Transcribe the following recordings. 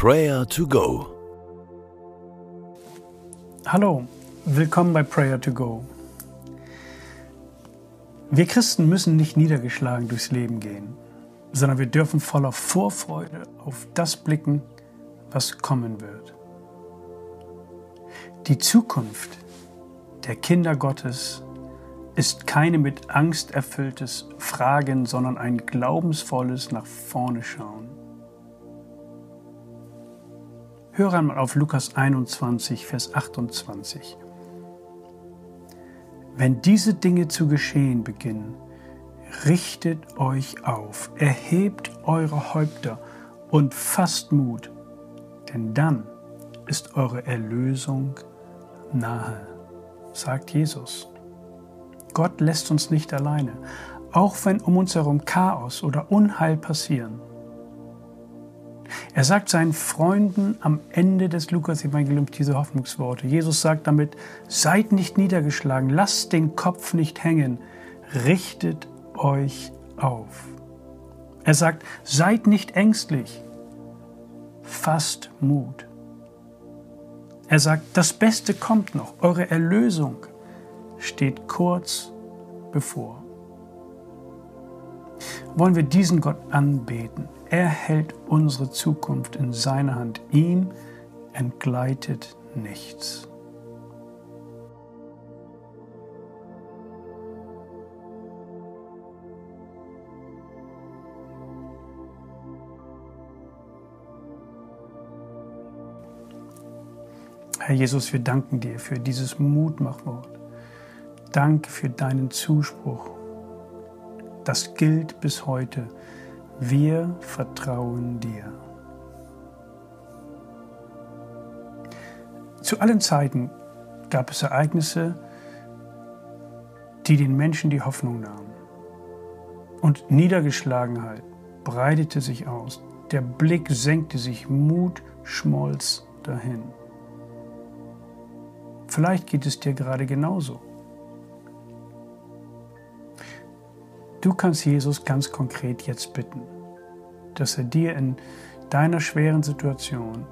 Prayer to Go. Hallo, willkommen bei Prayer to Go. Wir Christen müssen nicht niedergeschlagen durchs Leben gehen, sondern wir dürfen voller Vorfreude auf das blicken, was kommen wird. Die Zukunft der Kinder Gottes ist keine mit Angst erfülltes Fragen, sondern ein glaubensvolles nach vorne schauen. Höre einmal auf Lukas 21, Vers 28. Wenn diese Dinge zu geschehen beginnen, richtet euch auf, erhebt eure Häupter und fasst Mut, denn dann ist eure Erlösung nahe, sagt Jesus. Gott lässt uns nicht alleine, auch wenn um uns herum Chaos oder Unheil passieren. Er sagt seinen Freunden am Ende des Lukas-Evangeliums diese Hoffnungsworte. Jesus sagt damit, seid nicht niedergeschlagen, lasst den Kopf nicht hängen, richtet euch auf. Er sagt, seid nicht ängstlich, fasst Mut. Er sagt, das Beste kommt noch, eure Erlösung steht kurz bevor. Wollen wir diesen Gott anbeten? Er hält unsere Zukunft in seiner Hand. Ihm entgleitet nichts. Herr Jesus, wir danken dir für dieses Mutmachwort. Danke für deinen Zuspruch. Das gilt bis heute. Wir vertrauen dir. Zu allen Zeiten gab es Ereignisse, die den Menschen die Hoffnung nahmen. Und Niedergeschlagenheit breitete sich aus. Der Blick senkte sich, Mut schmolz dahin. Vielleicht geht es dir gerade genauso. Du kannst Jesus ganz konkret jetzt bitten, dass er dir in deiner schweren Situation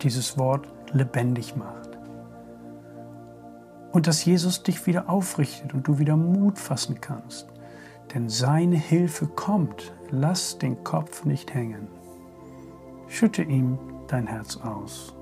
dieses Wort lebendig macht. Und dass Jesus dich wieder aufrichtet und du wieder Mut fassen kannst. Denn seine Hilfe kommt. Lass den Kopf nicht hängen. Schütte ihm dein Herz aus.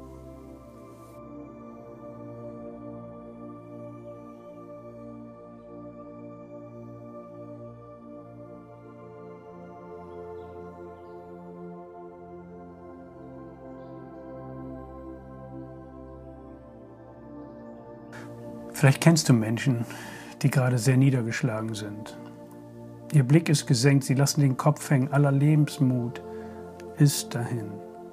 Vielleicht kennst du Menschen, die gerade sehr niedergeschlagen sind. Ihr Blick ist gesenkt, sie lassen den Kopf hängen, aller Lebensmut ist dahin.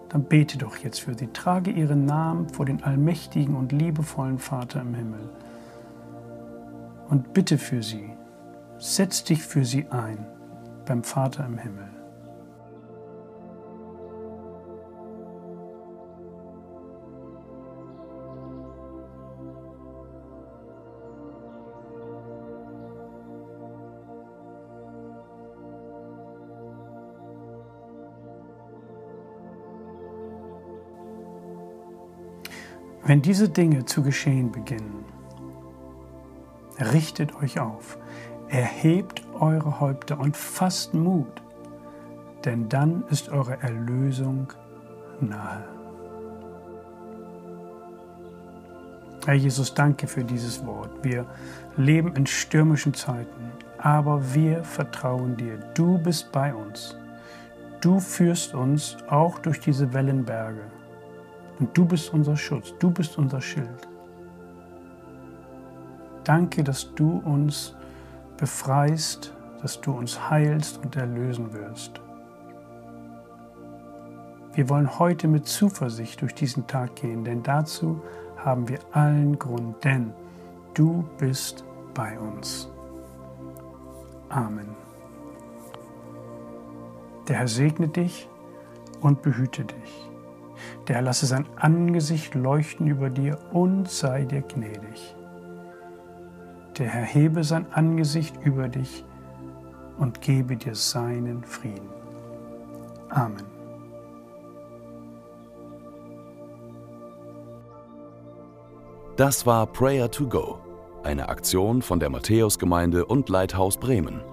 Dann bete doch jetzt für sie. Trage ihren Namen vor den allmächtigen und liebevollen Vater im Himmel. Und bitte für sie. Setz dich für sie ein beim Vater im Himmel. Wenn diese Dinge zu geschehen beginnen, richtet euch auf, erhebt eure Häupter und fasst Mut, denn dann ist eure Erlösung nahe. Herr Jesus, danke für dieses Wort. Wir leben in stürmischen Zeiten, aber wir vertrauen dir. Du bist bei uns. Du führst uns auch durch diese Wellenberge. Und du bist unser Schutz, du bist unser Schild. Danke, dass du uns befreist, dass du uns heilst und erlösen wirst. Wir wollen heute mit Zuversicht durch diesen Tag gehen, denn dazu haben wir allen Grund, denn du bist bei uns. Amen. Der Herr segne dich und behüte dich der lasse sein Angesicht leuchten über dir und sei dir gnädig. Der Herr hebe sein Angesicht über dich und gebe dir seinen Frieden. Amen. Das war Prayer to Go, eine Aktion von der Matthäusgemeinde und Leithaus Bremen.